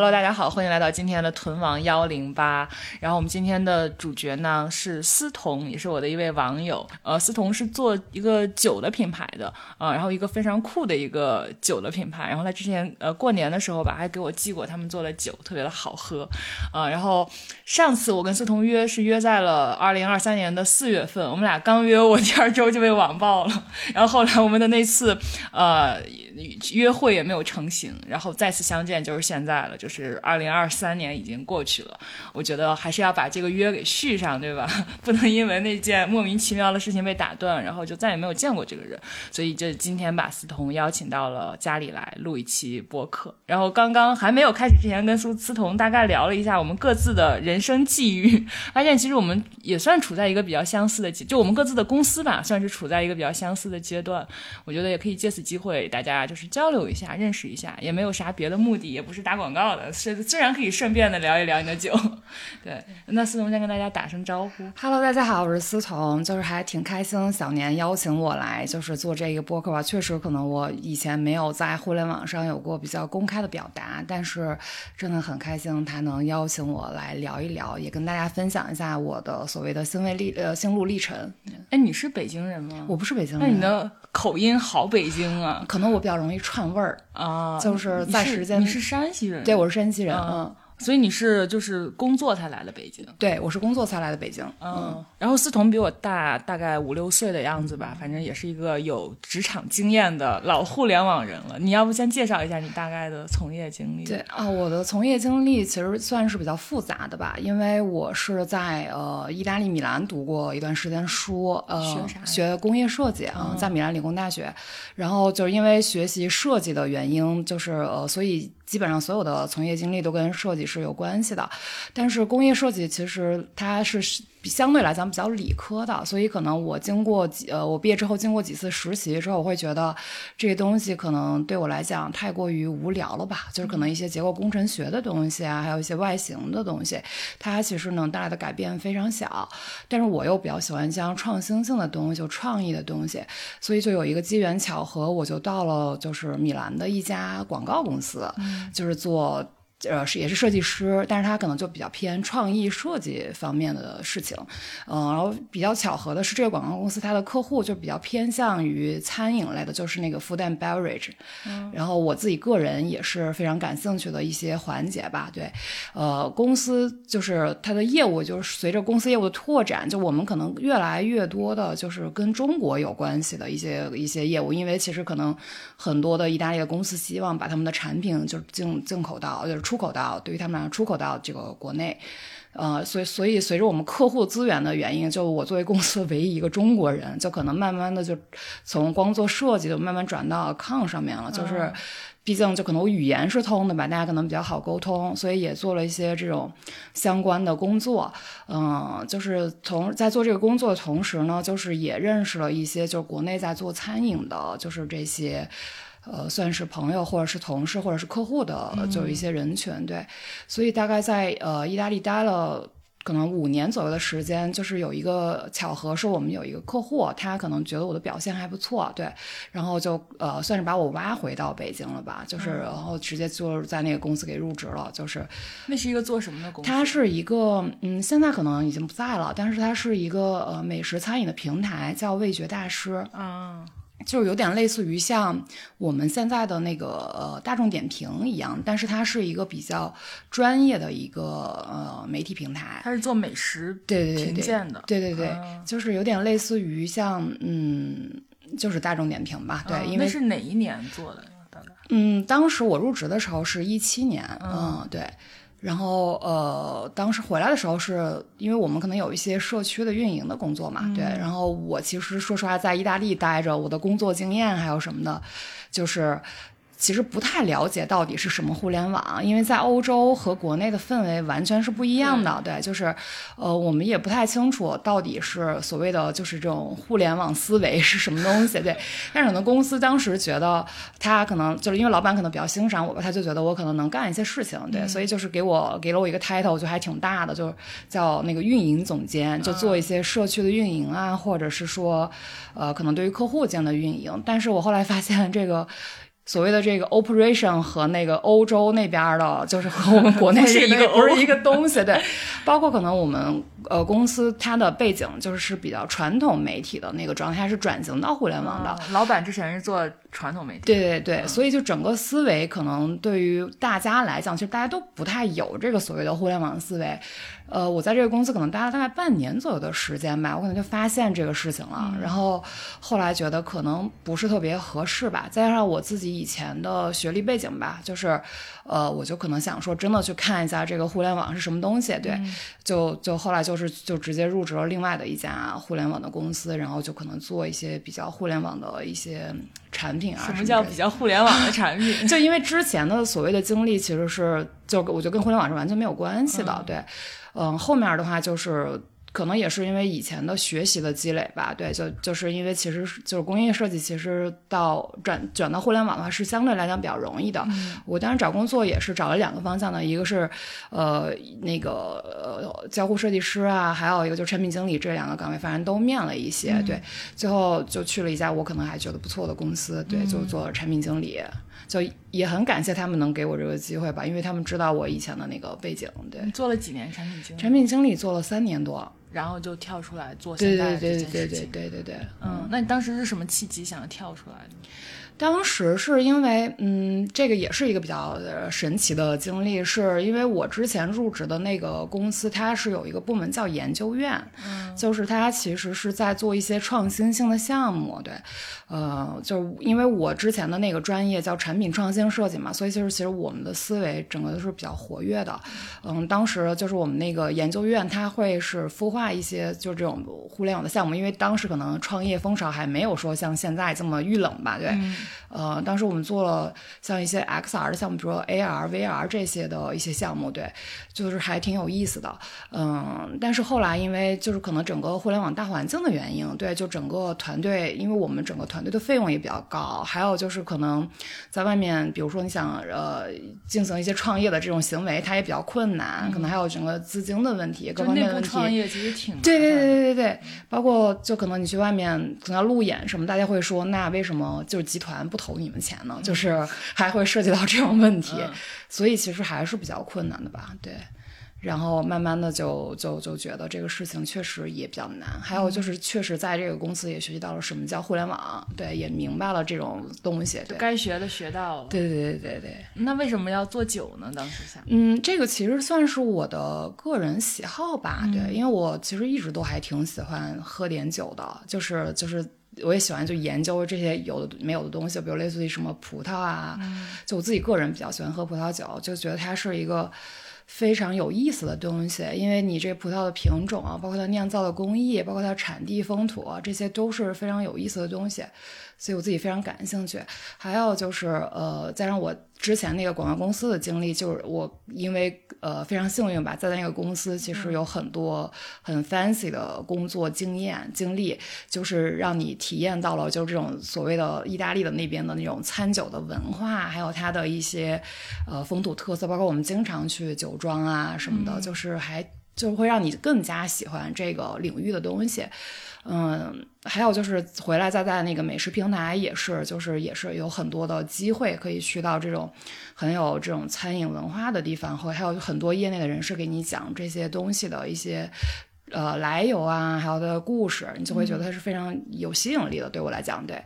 Hello，大家好，欢迎来到今天的屯王幺零八。然后我们今天的主角呢是思彤，也是我的一位网友。呃，思彤是做一个酒的品牌的，呃，然后一个非常酷的一个酒的品牌。然后他之前呃过年的时候吧，还给我寄过他们做的酒，特别的好喝。呃，然后上次我跟思彤约是约在了二零二三年的四月份，我们俩刚约，我第二周就被网爆了。然后后来我们的那次呃约会也没有成型，然后再次相见就是现在了，就。是二零二三年已经过去了，我觉得还是要把这个约给续上，对吧？不能因为那件莫名其妙的事情被打断，然后就再也没有见过这个人。所以就今天把思彤邀请到了家里来录一期播客。然后刚刚还没有开始之前，跟苏思彤大概聊了一下我们各自的人生际遇，发现其实我们也算处在一个比较相似的，就我们各自的公司吧，算是处在一个比较相似的阶段。我觉得也可以借此机会大家就是交流一下，认识一下，也没有啥别的目的，也不是打广告的。是，自然可以顺便的聊一聊你的酒。对，那思彤先跟大家打声招呼。Hello，大家好，我是思彤，就是还挺开心，小年邀请我来，就是做这个播客吧。确实，可能我以前没有在互联网上有过比较公开的表达，但是真的很开心，他能邀请我来聊一聊，也跟大家分享一下我的所谓的心路历呃心路历程。哎，你是北京人吗？我不是北京人。那你的口音好北京啊？可能我比较容易串味儿啊，就是在时间。你是山西人？对，我是山西人。嗯。所以你是就是工作才来的北京？对，我是工作才来的北京。嗯，然后思彤比我大大概五六岁的样子吧，反正也是一个有职场经验的老互联网人了。你要不先介绍一下你大概的从业经历？对啊，我的从业经历其实算是比较复杂的吧，因为我是在呃意大利米兰读过一段时间书，呃，学啥？学工业设计啊，在米兰理工大学。然后就是因为学习设计的原因，就是呃，所以。基本上所有的从业经历都跟设计是有关系的，但是工业设计其实它是。相对来讲比较理科的，所以可能我经过几呃，我毕业之后经过几次实习之后，我会觉得这个东西可能对我来讲太过于无聊了吧。就是可能一些结构工程学的东西啊，还有一些外形的东西，它其实能带来的改变非常小。但是我又比较喜欢像创新性的东西，就创意的东西，所以就有一个机缘巧合，我就到了就是米兰的一家广告公司，就是做。呃，是也是设计师，但是他可能就比较偏创意设计方面的事情，嗯，然后比较巧合的是，这个广告公司它的客户就比较偏向于餐饮类的，就是那个 food and beverage，嗯，然后我自己个人也是非常感兴趣的一些环节吧，对，呃，公司就是它的业务就是随着公司业务的拓展，就我们可能越来越多的就是跟中国有关系的一些一些业务，因为其实可能很多的意大利的公司希望把他们的产品就是进进口到就是。出口到对于他们来说，出口到这个国内，呃，所以所以随着我们客户资源的原因，就我作为公司唯一一个中国人，就可能慢慢的就从光做设计，就慢慢转到 account 上面了。就是毕竟就可能我语言是通的吧，大家可能比较好沟通，所以也做了一些这种相关的工作。嗯，就是从在做这个工作的同时呢，就是也认识了一些就是国内在做餐饮的，就是这些。呃，算是朋友或者是同事或者是客户的，就一些人群，对，所以大概在呃意大利待了可能五年左右的时间，就是有一个巧合，是我们有一个客户，他可能觉得我的表现还不错，对，然后就呃算是把我挖回到北京了吧，就是然后直接就是在那个公司给入职了，就是。那是一个做什么的公司？它是一个嗯，现在可能已经不在了，但是它是一个呃美食餐饮的平台，叫味觉大师。啊。就是有点类似于像我们现在的那个呃大众点评一样，但是它是一个比较专业的一个呃媒体平台。它是做美食对对评鉴的，对对对，就是有点类似于像嗯，就是大众点评吧。对，因为是哪一年做的？嗯，当时我入职的时候是一七年，嗯，对。然后，呃，当时回来的时候，是因为我们可能有一些社区的运营的工作嘛，对。然后我其实说实话，在意大利待着，我的工作经验还有什么的，就是。其实不太了解到底是什么互联网，因为在欧洲和国内的氛围完全是不一样的。对，就是，呃，我们也不太清楚到底是所谓的就是这种互联网思维是什么东西。对，但是可能公司当时觉得他可能就是因为老板可能比较欣赏我吧，他就觉得我可能能干一些事情。对，所以就是给我给了我一个 title，就还挺大的，就叫那个运营总监，就做一些社区的运营啊，或者是说，呃，可能对于客户间的运营。但是我后来发现这个。所谓的这个 operation 和那个欧洲那边的，就是和我们国内是一个 不是一个东西。对，包括可能我们呃公司它的背景就是是比较传统媒体的那个状态，是转型到互联网的。老板之前是做传统媒体。对对对，所以就整个思维可能对于大家来讲，其实大家都不太有这个所谓的互联网思维。呃，我在这个公司可能待了大概半年左右的时间吧，我可能就发现这个事情了。然后后来觉得可能不是特别合适吧，再加上我自己以前的学历背景吧，就是，呃，我就可能想说真的去看一下这个互联网是什么东西。对，就就后来就是就直接入职了另外的一家互联网的公司，然后就可能做一些比较互联网的一些产品啊。什么叫比较互联网的产品？就因为之前的所谓的经历其实是就我觉得跟互联网是完全没有关系的。对。嗯，后面的话就是可能也是因为以前的学习的积累吧，对，就就是因为其实就是工业设计，其实到转转到互联网的话是相对来讲比较容易的。我当时找工作也是找了两个方向的，一个是呃那个呃交互设计师啊，还有一个就是产品经理这两个岗位，反正都面了一些，对，最后就去了一家我可能还觉得不错的公司，对，就做产品经理。就也很感谢他们能给我这个机会吧，因为他们知道我以前的那个背景。对，做了几年产品经理？产品经理做了三年多，然后就跳出来做现在这件事情。对对对对对对对。嗯，那你当时是什么契机想要跳出来的？当时是因为，嗯，这个也是一个比较神奇的经历，是因为我之前入职的那个公司，它是有一个部门叫研究院，嗯，就是它其实是在做一些创新性的项目，对，呃，就是因为我之前的那个专业叫产品创新设计嘛，所以就是其实我们的思维整个都是比较活跃的，嗯，当时就是我们那个研究院，它会是孵化一些就这种互联网的项目，因为当时可能创业风潮还没有说像现在这么遇冷吧，对。呃，当时我们做了像一些 XR 的项目，比如说 AR、VR 这些的一些项目，对，就是还挺有意思的。嗯，但是后来因为就是可能整个互联网大环境的原因，对，就整个团队，因为我们整个团队的费用也比较高，还有就是可能在外面，比如说你想呃进行一些创业的这种行为，它也比较困难，可能还有整个资金的问题，各方面的问题。创业其实挺对对对对对对，包括就可能你去外面可能要路演什么，大家会说那为什么就是集团不？投你们钱呢，就是还会涉及到这种问题，所以其实还是比较困难的吧？对，然后慢慢的就就就觉得这个事情确实也比较难。还有就是确实在这个公司也学习到了什么叫互联网，对，也明白了这种东西，对，该学的学到了。对对对对对。那为什么要做酒呢？当时想，嗯，这个其实算是我的个人喜好吧，对，因为我其实一直都还挺喜欢喝点酒的，就是就是。我也喜欢就研究这些有的没有的东西，比如类似于什么葡萄啊，就我自己个人比较喜欢喝葡萄酒，就觉得它是一个非常有意思的东西，因为你这葡萄的品种啊，包括它酿造的工艺，包括它产地风土，这些都是非常有意思的东西。所以我自己非常感兴趣，还有就是，呃，加上我之前那个广告公司的经历，就是我因为呃非常幸运吧，在那个公司其实有很多很 fancy 的工作经验经历，就是让你体验到了就是这种所谓的意大利的那边的那种餐酒的文化，还有它的一些呃风土特色，包括我们经常去酒庄啊什么的，就是还就会让你更加喜欢这个领域的东西。嗯，还有就是回来再在那个美食平台也是，就是也是有很多的机会可以去到这种很有这种餐饮文化的地方，和还有很多业内的人士给你讲这些东西的一些呃来由啊，还有的故事，你就会觉得它是非常有吸引力的。对我来讲，对，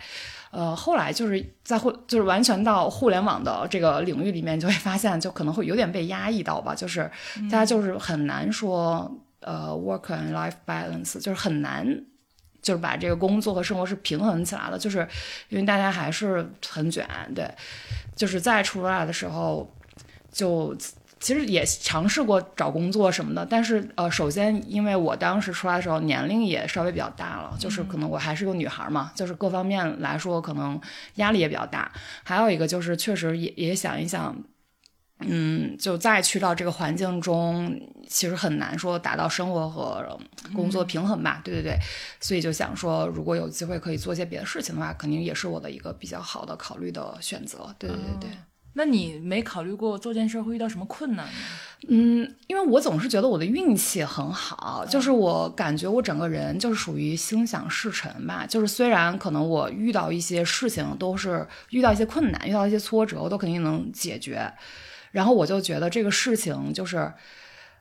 呃，后来就是在互就是完全到互联网的这个领域里面，就会发现就可能会有点被压抑到吧，就是大家就是很难说呃 work and life balance，就是很难。就是把这个工作和生活是平衡起来了，就是因为大家还是很卷，对，就是再出来的时候，就其实也尝试过找工作什么的，但是呃，首先因为我当时出来的时候年龄也稍微比较大了，就是可能我还是个女孩嘛，就是各方面来说可能压力也比较大，还有一个就是确实也也想一想。嗯，就再去到这个环境中，其实很难说达到生活和工作平衡吧？对对对，所以就想说，如果有机会可以做些别的事情的话，肯定也是我的一个比较好的考虑的选择。对对对对。那你没考虑过做件事会遇到什么困难吗？嗯，因为我总是觉得我的运气很好，就是我感觉我整个人就是属于心想事成吧。就是虽然可能我遇到一些事情都是遇到一些困难，遇到一些挫折，我都肯定能解决。然后我就觉得这个事情就是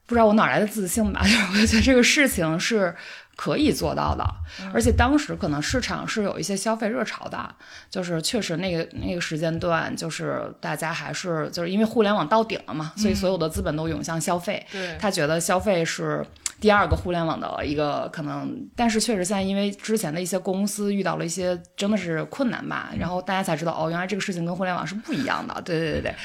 不知道我哪来的自信吧，就是我就觉得这个事情是。可以做到的，而且当时可能市场是有一些消费热潮的，就是确实那个那个时间段，就是大家还是就是因为互联网到顶了嘛，所以所有的资本都涌向消费。对，他觉得消费是第二个互联网的一个可能，但是确实现在因为之前的一些公司遇到了一些真的是困难吧，然后大家才知道哦，原来这个事情跟互联网是不一样的。对对对对。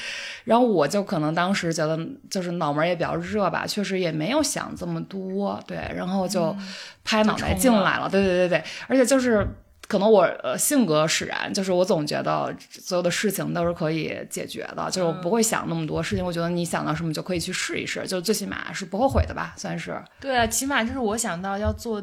然后我就可能当时觉得就是脑门也比较热吧，确实也没有想这么多，对，然后就拍脑袋进来了，对对对对，而且就是可能我呃性格使然，就是我总觉得所有的事情都是可以解决的，就是我不会想那么多事情，我觉得你想到什么就可以去试一试，就最起码是不后悔的吧，算是。对啊，起码就是我想到要做。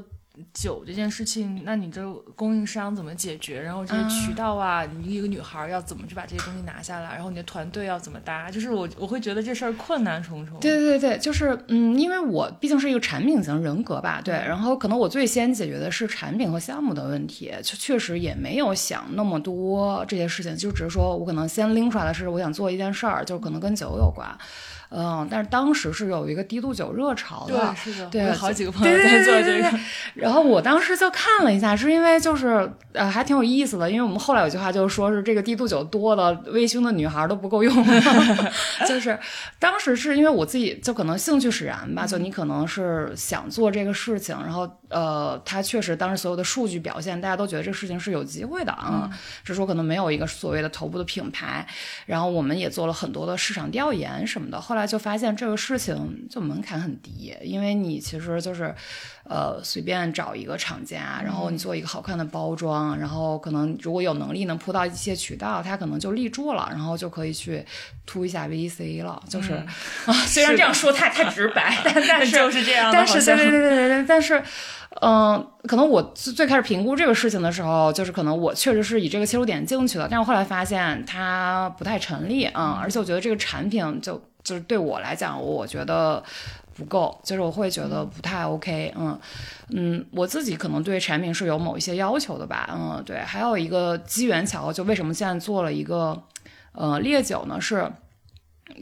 酒这件事情，那你这供应商怎么解决？然后这些渠道啊，你一个女孩要怎么去把这些东西拿下来？然后你的团队要怎么搭？就是我我会觉得这事儿困难重重。对对对就是嗯，因为我毕竟是一个产品型人格吧，对。然后可能我最先解决的是产品和项目的问题，就确实也没有想那么多这些事情，就只是说我可能先拎出来的是我想做一件事儿，就可能跟酒有关。嗯，但是当时是有一个低度酒热潮的，对，是的，对，好几个朋友在做这个。然后我当时就看了一下，是因为就是呃还挺有意思的，因为我们后来有句话就是说是这个低度酒多了微醺的女孩都不够用，就是当时是因为我自己就可能兴趣使然吧，就你可能是想做这个事情，然后呃，他确实当时所有的数据表现，大家都觉得这个事情是有机会的啊，只是说可能没有一个所谓的头部的品牌，然后我们也做了很多的市场调研什么的，后来。就发现这个事情就门槛很低，因为你其实就是，呃，随便找一个厂家，然后你做一个好看的包装，然后可能如果有能力能铺到一些渠道，它可能就立住了，然后就可以去突一下 VC 了。就是啊，虽然这样说太太直白，但 但是就是这样。但是对对对对对，但是嗯，可能我最开始评估这个事情的时候，就是可能我确实是以这个切入点进去的，但是后来发现它不太成立啊，而且我觉得这个产品就。就是对我来讲，我觉得不够，就是我会觉得不太 OK，嗯嗯，我自己可能对产品是有某一些要求的吧，嗯，对，还有一个机缘巧合，就为什么现在做了一个呃烈酒呢？是。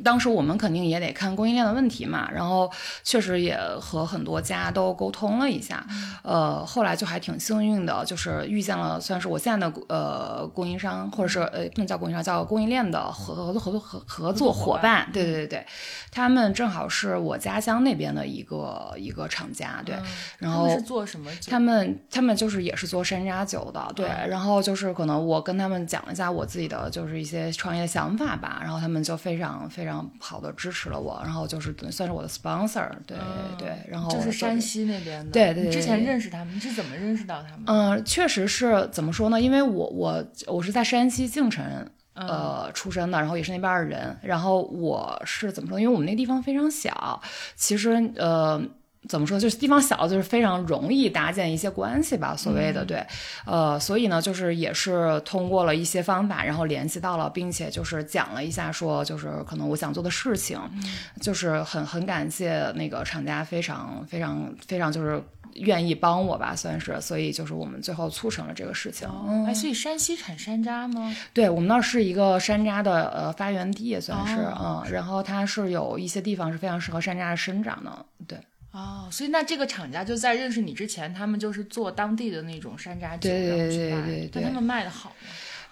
当时我们肯定也得看供应链的问题嘛，然后确实也和很多家都沟通了一下，呃，后来就还挺幸运的，就是遇见了算是我现在的呃供应商，或者是呃不能叫供应商，叫供应链的合合作合作合合作伙伴，对对对对，他们正好是我家乡那边的一个一个厂家，对，然后是做什么？他们他们就是也是做山楂酒的，对，然后就是可能我跟他们讲了一下我自己的就是一些创业想法吧，然后他们就非常。非常好的支持了我，然后就是算是我的 sponsor，对对，然后就是山西那边的，对对。之前认识他们，你是怎么认识到他们？嗯，确实是怎么说呢？因为我我我是在山西晋城呃出生的，然后也是那边的人，然后我是怎么说？因为我们那个地方非常小，其实呃。怎么说？就是地方小，就是非常容易搭建一些关系吧。所谓的对，呃，所以呢，就是也是通过了一些方法，然后联系到了，并且就是讲了一下，说就是可能我想做的事情，就是很很感谢那个厂家，非常非常非常就是愿意帮我吧，算是。所以就是我们最后促成了这个事情。哎，所以山西产山楂吗？对，我们那儿是一个山楂的呃发源地，算是嗯。然后它是有一些地方是非常适合山楂的生长的，对。哦，所以那这个厂家就在认识你之前，他们就是做当地的那种山楂酒，对对对对对，他们卖的好吗？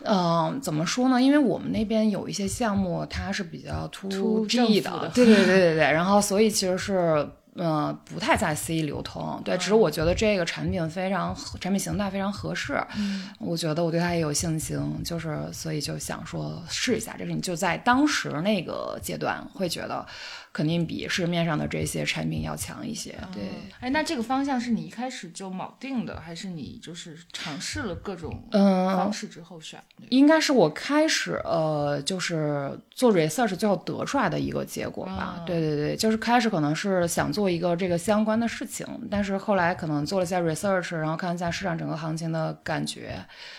嗯，怎么说呢？因为我们那边有一些项目，它是比较 to G 的，对对对对对，然后所以其实是。嗯，不太在 C 流通，对，只是我觉得这个产品非常产品形态非常合适，嗯，我觉得我对它也有信心，就是所以就想说试一下这是，你就在当时那个阶段会觉得肯定比市面上的这些产品要强一些，对。哎，那这个方向是你一开始就锚定的，还是你就是尝试了各种嗯方式之后选的？应该是我开始呃就是做 research 最后得出来的一个结果吧，对对对，就是开始可能是想做。做一个这个相关的事情，但是后来可能做了一下 research，然后看一下市场整个行情的感觉，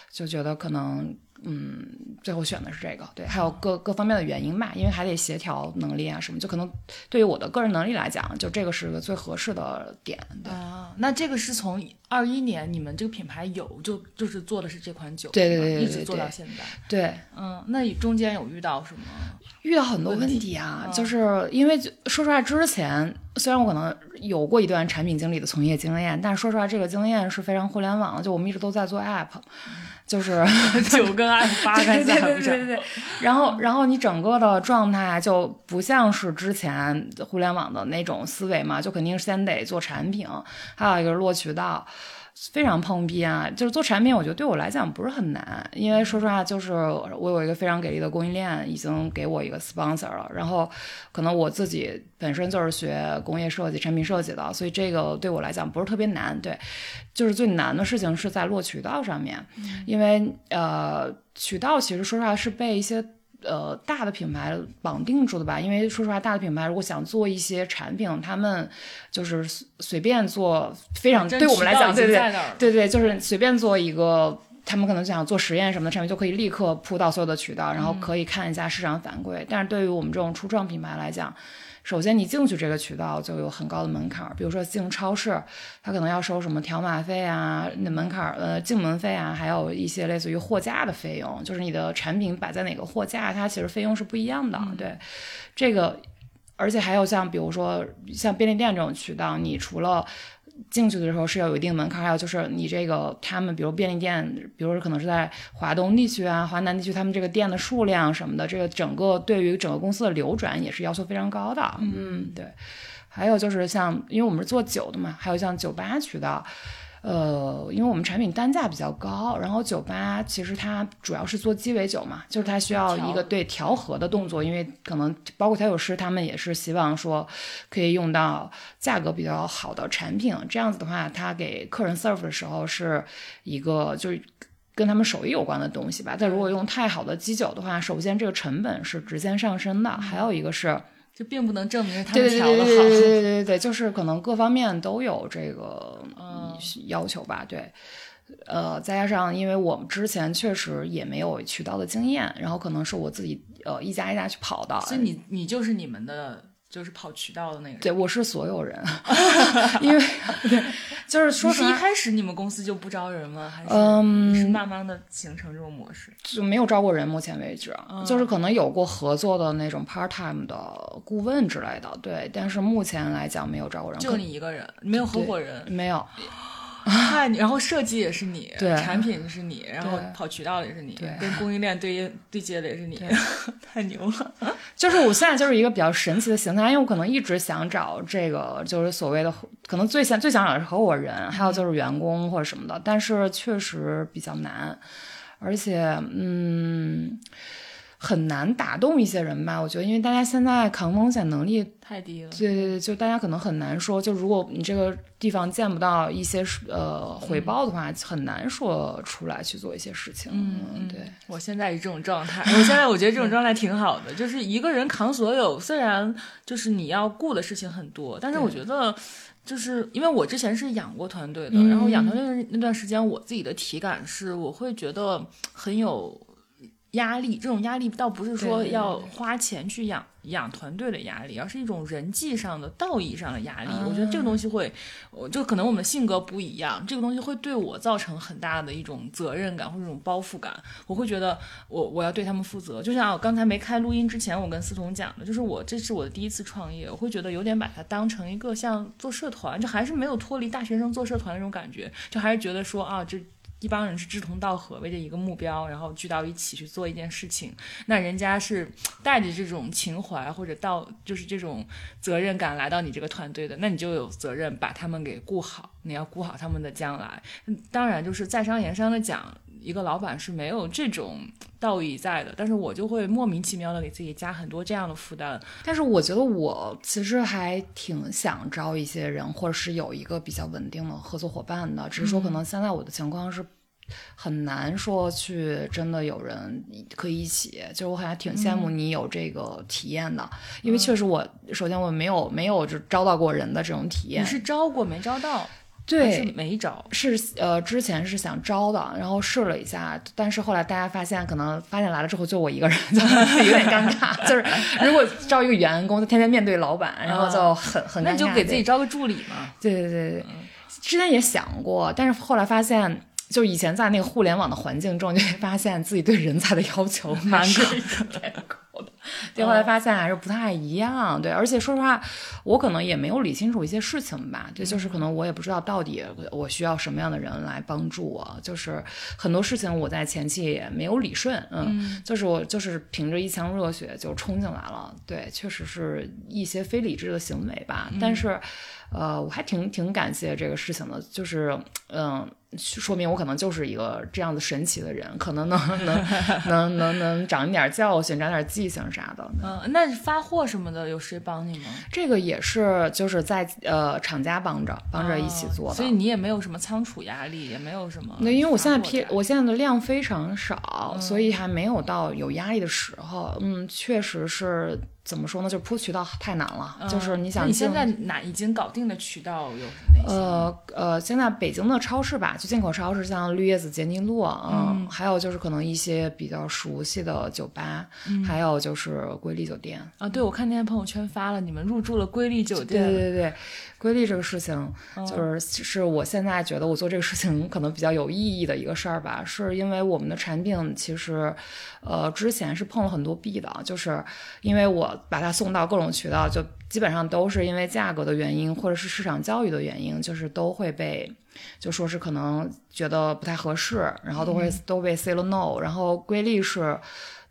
就觉得可能嗯，最后选的是这个。对，还有各各方面的原因吧，因为还得协调能力啊什么，就可能对于我的个人能力来讲，就这个是个最合适的点。对啊，那这个是从二一年你们这个品牌有就就是做的是这款酒，对对对对一直做到现在。对，嗯，那中间有遇到什么？遇到很多问题啊，就是因为说实话，之前虽然我可能有过一段产品经理的从业经验，但是说实话，这个经验是非常互联网的，就我们一直都在做 app，就是 九跟 app 八。对对对。然后，然后你整个的状态就不像是之前互联网的那种思维嘛，就肯定先得做产品，还有一个落渠道。非常碰壁啊！就是做产品，我觉得对我来讲不是很难，因为说实话，就是我有一个非常给力的供应链，已经给我一个 sponsor 了。然后，可能我自己本身就是学工业设计、产品设计的，所以这个对我来讲不是特别难。对，就是最难的事情是在落渠道上面，因为呃，渠道其实说实话是被一些。呃，大的品牌绑定住的吧，因为说实话，大的品牌如果想做一些产品，他们就是随便做，非常对我们来讲，对对对对，就是随便做一个，他们可能想做实验什么的产品，就可以立刻铺到所有的渠道，然后可以看一下市场反馈。但是对于我们这种初创品牌来讲，首先，你进去这个渠道就有很高的门槛儿，比如说进超市，它可能要收什么条码费啊，那门槛儿呃进门费啊，还有一些类似于货架的费用，就是你的产品摆在哪个货架，它其实费用是不一样的。对，这个，而且还有像比如说像便利店这种渠道，你除了进去的时候是要有一定门槛，还有就是你这个他们，比如便利店，比如说可能是在华东地区啊、华南地区，他们这个店的数量什么的，这个整个对于整个公司的流转也是要求非常高的。嗯，对。还有就是像，因为我们是做酒的嘛，还有像酒吧渠道。呃，因为我们产品单价比较高，然后酒吧其实它主要是做鸡尾酒嘛，就是它需要一个对调和的动作，因为可能包括调酒师他们也是希望说可以用到价格比较好的产品，这样子的话，他给客人 serve 的时候是一个就是跟他们手艺有关的东西吧。但如果用太好的基酒的话，首先这个成本是直线上升的，还有一个是。就并不能证明他们调的好，对对对对对对，就是可能各方面都有这个要求吧，对，呃，再加上因为我们之前确实也没有渠道的经验，然后可能是我自己呃一家一家去跑的，所以你你就是你们的。就是跑渠道的那个，对，我是所有人，因为对，就是说是一开始你们公司就不招人吗？还是嗯，是慢慢的形成这种模式？就没有招过人，目前为止，就是可能有过合作的那种 part time 的顾问之类的，对，但是目前来讲没有招过人，就你一个人，没有合伙人，没有。啊，然后设计也是你，对，产品是你，然后跑渠道也是你，对，跟供应链对对接的也是你，太牛了。就是我现在就是一个比较神奇的形态，因为我可能一直想找这个，就是所谓的，可能最想最想找的是合伙人，还有就是员工或者什么的，但是确实比较难，而且嗯。很难打动一些人吧？我觉得，因为大家现在抗风险能力太低了。对对对，就大家可能很难说，就如果你这个地方见不到一些呃回报的话，很难说出来去做一些事情。嗯，对。我现在是这种状态，我现在我觉得这种状态挺好的，就是一个人扛所有。虽然就是你要顾的事情很多，但是我觉得，就是因为我之前是养过团队的，然后养团队那段时间，我自己的体感是，我会觉得很有。压力，这种压力倒不是说要花钱去养养团队的压力，而是一种人际上的、道义上的压力。我觉得这个东西会，我就可能我们的性格不一样，这个东西会对我造成很大的一种责任感或者一种包袱感。我会觉得我我要对他们负责。就像我刚才没开录音之前，我跟思彤讲的，就是我这是我的第一次创业，我会觉得有点把它当成一个像做社团，就还是没有脱离大学生做社团那种感觉，就还是觉得说啊这。一帮人是志同道合，为着一个目标，然后聚到一起去做一件事情。那人家是带着这种情怀或者到就是这种责任感来到你这个团队的，那你就有责任把他们给顾好，你要顾好他们的将来。当然，就是在商言商的讲。一个老板是没有这种道义在的，但是我就会莫名其妙的给自己加很多这样的负担。但是我觉得我其实还挺想招一些人，或者是有一个比较稳定的合作伙伴的。只是说可能现在我的情况是很难说去真的有人可以一起。就是我还挺羡慕你有这个体验的，因为确实我首先我没有没有就招到过人的这种体验。你是招过没招到？对，没招，是呃，之前是想招的，然后试了一下，但是后来大家发现，可能发现来了之后就我一个人，就有点尴尬。就是如果招一个员工，他天天面对老板，然后就很很尴尬。那就给自己招个助理嘛。对对对对，之前也想过，但是后来发现。就以前在那个互联网的环境中，就会发现自己对人才的要求蛮高的。对，后来发现还是不太一样。对，而且说实话，我可能也没有理清楚一些事情吧。对，就是可能我也不知道到底我需要什么样的人来帮助我。就是很多事情我在前期也没有理顺。嗯，就是我就是凭着一腔热血就冲进来了。对，确实是一些非理智的行为吧。但是，呃，我还挺挺感谢这个事情的。就是，嗯。说明我可能就是一个这样子神奇的人，可能能能能能能长一点教训，长点记性啥的。嗯，那发货什么的有谁帮你吗？这个也是就是在呃厂家帮着帮着一起做的，所以你也没有什么仓储压力，也没有什么。那因为我现在批我现在的量非常少，所以还没有到有压力的时候。嗯，确实是。怎么说呢？就是铺渠道太难了。就是你想，你现在哪已经搞定的渠道有哪些？呃呃，现在北京的超市吧，就进口超市，像绿叶子、杰尼路，嗯，还有就是可能一些比较熟悉的酒吧，还有就是瑰丽酒店。啊，对，我看那天朋友圈发了，你们入住了瑰丽酒店。对对对。瑰丽这个事情，就是是我现在觉得我做这个事情可能比较有意义的一个事儿吧，是因为我们的产品其实，呃，之前是碰了很多壁的，就是因为我把它送到各种渠道，就基本上都是因为价格的原因，或者是市场教育的原因，就是都会被就说是可能觉得不太合适，然后都会都被 say 了 no，然后瑰丽是。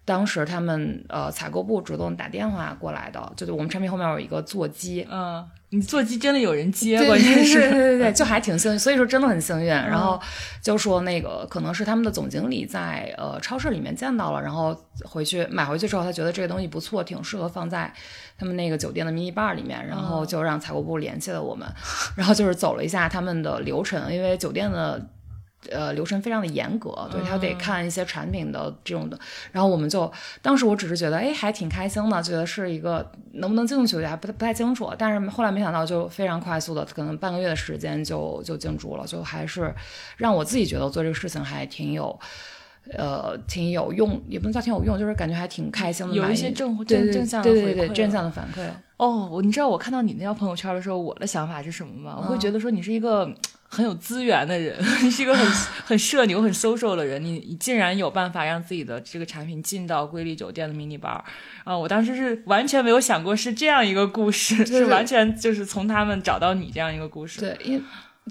当时他们呃采购部主动打电话过来的，就是我们产品后面有一个座机，嗯，你座机真的有人接，关键是，对对对，就还 挺幸运，所以说真的很幸运。然后就说那个可能是他们的总经理在呃超市里面见到了，然后回去买回去之后，他觉得这个东西不错，挺适合放在他们那个酒店的 mini bar 里面，然后就让采购部联系了我们，然后就是走了一下他们的流程，因为酒店的。呃，流程非常的严格，对他得看一些产品的这种的，然后我们就当时我只是觉得，哎，还挺开心的，觉得是一个能不能进去还不太不太清楚，但是后来没想到就非常快速的，可能半个月的时间就就进驻了，就还是让我自己觉得做这个事情还挺有，呃，挺有用，也不能叫挺有用，就是感觉还挺开心的，有一些正正正向对对对正向的反馈。哦，你知道我看到你那条朋友圈的时候，我的想法是什么吗？我会觉得说你是一个。很有资源的人，你是一个很很社牛、很 social 的人，你你竟然有办法让自己的这个产品进到瑰丽酒店的 mini bar 啊！我当时是完全没有想过是这样一个故事，是完全就是从他们找到你这样一个故事。对，因。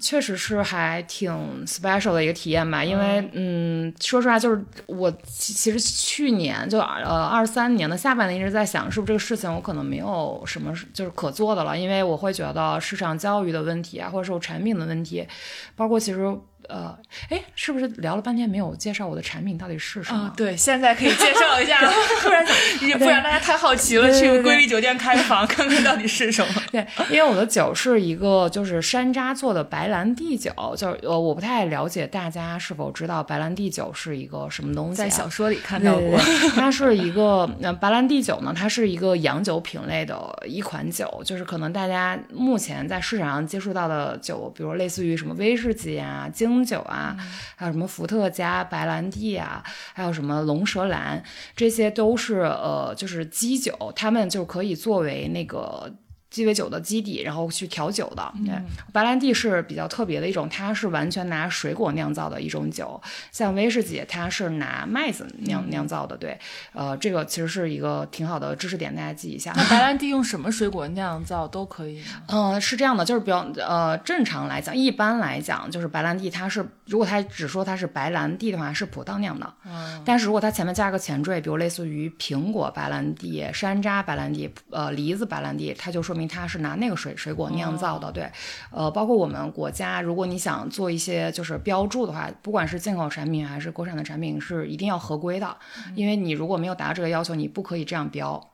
确实是还挺 special 的一个体验吧，因为嗯，说实话，就是我其实去年就呃二三年的下半年一直在想，是不是这个事情我可能没有什么就是可做的了，因为我会觉得市场教育的问题啊，或者是我产品的问题，包括其实。呃，哎，是不是聊了半天没有介绍我的产品到底是什么？对，现在可以介绍一下，不然 不然大家太好奇了，去瑰丽酒店开个房看看到底是什么。对，因为我的酒是一个就是山楂做的白兰地酒，就是呃，我不太了解大家是否知道白兰地酒是一个什么东西，在小说里看到过。它是一个呃，白兰地酒呢，它是一个洋酒品类的一款酒，就是可能大家目前在市场上接触到的酒，比如类似于什么威士忌啊、精。酒啊，还有什么伏特加、白兰地啊，还有什么龙舌兰，这些都是呃，就是基酒，他们就可以作为那个。鸡尾酒的基底，然后去调酒的。对，白兰地是比较特别的一种，它是完全拿水果酿造的一种酒。像威士忌，它是拿麦子酿酿造的。对，呃，这个其实是一个挺好的知识点，大家记一下。那白兰地用什么水果酿造都可以吗？嗯，是这样的，就是比较呃，正常来讲，一般来讲，就是白兰地它是，如果它只说它是白兰地的话，是葡萄酿的。嗯。但是如果它前面加个前缀，比如类似于苹果白兰地、山楂白兰地、呃梨子白兰地，它就说明。它是拿那个水水果酿造的，对，呃，包括我们国家，如果你想做一些就是标注的话，不管是进口产品还是国产的产品，是一定要合规的，因为你如果没有达到这个要求，你不可以这样标。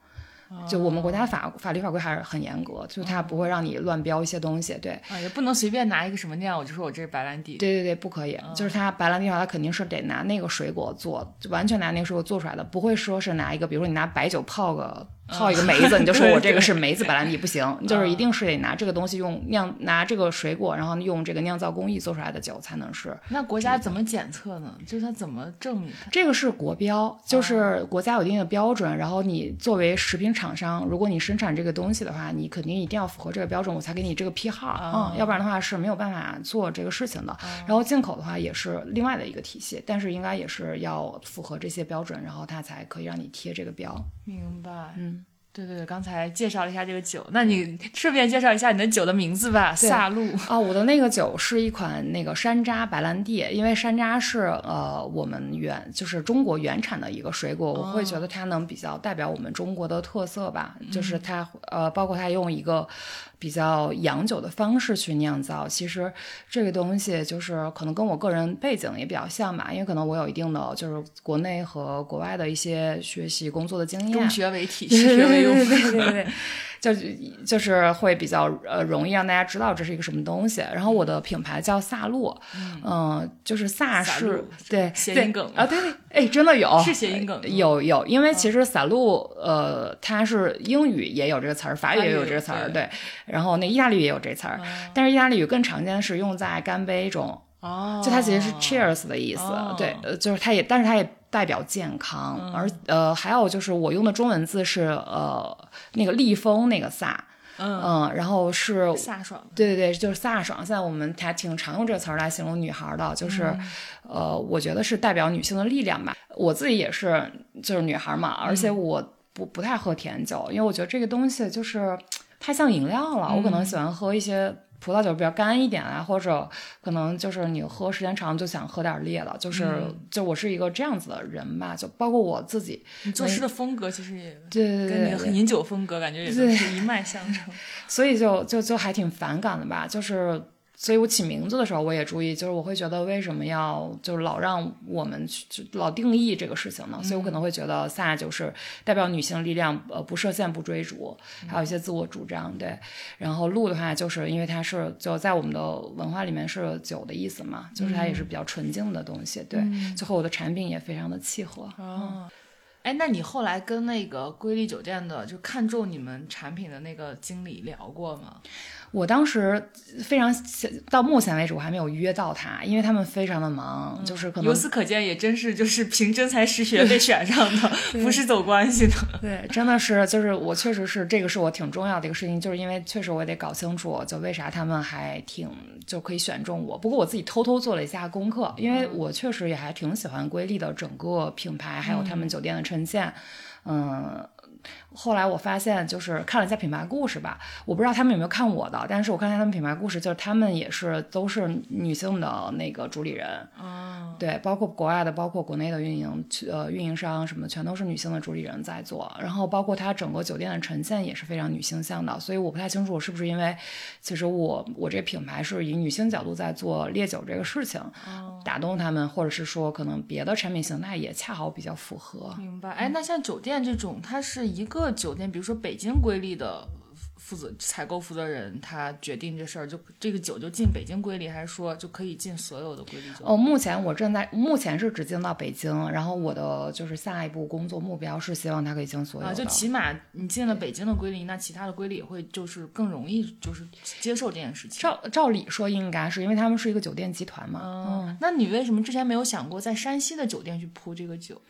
就我们国家法法律法规还是很严格，就它不会让你乱标一些东西，对。啊，也不能随便拿一个什么酿，我就说我这是白兰地。对对对，不可以，就是它白兰地的话，它肯定是得拿那个水果做，就完全拿那个水果做出来的，不会说是拿一个，比如说你拿白酒泡个。套一个梅子，你就说我这个是梅子白兰地不行，就是一定是得拿这个东西用酿拿这个水果，然后用这个酿造工艺做出来的酒才能是。那国家怎么检测呢？就是它怎么证明它？这个是国标，就是国家有一定的标准，然后你作为食品厂商，如果你生产这个东西的话，你肯定一定要符合这个标准，我才给你这个批号，嗯，要不然的话是没有办法做这个事情的。然后进口的话也是另外的一个体系，但是应该也是要符合这些标准，然后它才可以让你贴这个标。明白，嗯。对对对，刚才介绍了一下这个酒，那你顺便介绍一下你的酒的名字吧。萨露啊，我的那个酒是一款那个山楂白兰地，因为山楂是呃我们原就是中国原产的一个水果，我会觉得它能比较代表我们中国的特色吧，就是它呃包括它用一个。比较洋酒的方式去酿造，其实这个东西就是可能跟我个人背景也比较像吧，因为可能我有一定的就是国内和国外的一些学习工作的经验，中学为体，西学为用，对对对对。就就是会比较呃容易让大家知道这是一个什么东西。然后我的品牌叫萨洛，嗯，就是萨是对谐音梗啊，对对，哎，真的有 是谐音梗，有有，因为其实萨洛呃，它是英语也有这个词儿，法语也有这个词儿，对。然后那意大利语也有这词儿，但是意大利语更常见的是用在干杯中，哦，就它其实是 cheers 的意思，对，呃，就是它也，但是它也。代表健康，而呃还有就是我用的中文字是呃那个立丰那个飒，嗯，然后是飒爽，对对对，就是飒爽。现在我们还挺常用这个词儿来形容女孩的，就是呃我觉得是代表女性的力量吧。我自己也是就是女孩嘛，而且我不不太喝甜酒，因为我觉得这个东西就是太像饮料了，我可能喜欢喝一些。葡萄酒比较干一点啊，或者可能就是你喝时间长就想喝点烈的，就是就我是一个这样子的人吧，就包括我自己，你做事的风格其实也对跟你的饮酒风格感觉也是一脉相承，所以就就就还挺反感的吧，就是。所以我起名字的时候，我也注意，就是我会觉得为什么要就是老让我们去老定义这个事情呢？所以我可能会觉得萨就是代表女性力量，呃，不设限、不追逐，还有一些自我主张。对，然后鹿的话，就是因为它是就在我们的文化里面是酒的意思嘛，就是它也是比较纯净的东西。对，最后我的产品也非常的契合。哦，哎，那你后来跟那个瑰丽酒店的就看中你们产品的那个经理聊过吗？我当时非常到目前为止我还没有约到他，因为他们非常的忙，就是可能由此可见，也真是就是凭真才实学被选上的，不是走关系的。对，真的是就是我确实是这个是我挺重要的一个事情，就是因为确实我也得搞清楚，就为啥他们还挺就可以选中我。不过我自己偷偷做了一下功课，因为我确实也还挺喜欢瑰丽的整个品牌，还有他们酒店的呈现，嗯。后来我发现，就是看了一下品牌故事吧，我不知道他们有没有看我的，但是我看一下他们品牌故事，就是他们也是都是女性的那个主理人，对，包括国外的，包括国内的运营，呃，运营商什么，全都是女性的主理人在做，然后包括它整个酒店的呈现也是非常女性向的，所以我不太清楚是不是因为，其实我我这品牌是以女性角度在做烈酒这个事情，打动他们，或者是说可能别的产品形态也恰好比较符合。明白，哎，那像酒店这种，它是一个。酒店，比如说北京瑰丽的负责采购负责人，他决定这事儿，就这个酒就进北京瑰丽，还是说就可以进所有的瑰丽酒？哦，目前我正在，目前是只进到北京，然后我的就是下一步工作目标是希望它可以进所有的。就起码你进了北京的瑰丽，那其他的瑰丽也会就是更容易就是接受这件事情。照照理说应该是因为他们是一个酒店集团嘛。嗯，那你为什么之前没有想过在山西的酒店去铺这个酒？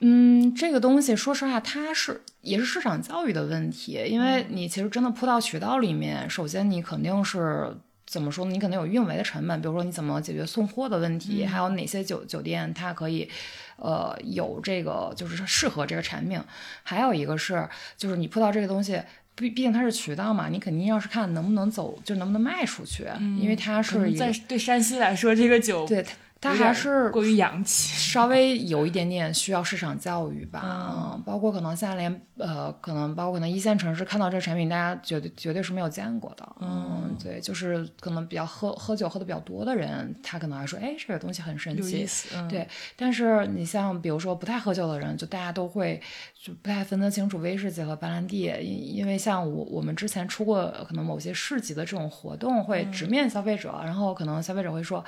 嗯，这个东西说实话，它是也是市场教育的问题，因为你其实真的铺到渠道里面，首先你肯定是怎么说呢？你肯定有运维的成本，比如说你怎么解决送货的问题，还有哪些酒酒店它可以，呃，有这个就是适合这个产品，还有一个是就是你铺到这个东西，毕毕竟它是渠道嘛，你肯定要是看能不能走，就能不能卖出去，因为它是在对山西来说，这个酒对它。它还是过于洋气，稍微有一点点需要市场教育吧。嗯，包括可能现在连呃，可能包括可能一线城市看到这个产品，大家绝对绝对是没有见过的。嗯，对，就是可能比较喝喝酒喝的比较多的人，他可能还说，哎，这个东西很神奇。对，但是你像比如说不太喝酒的人，就大家都会就不太分得清楚威士忌和白兰地，因因为像我我们之前出过可能某些市级的这种活动，会直面消费者，然后可能消费者会说。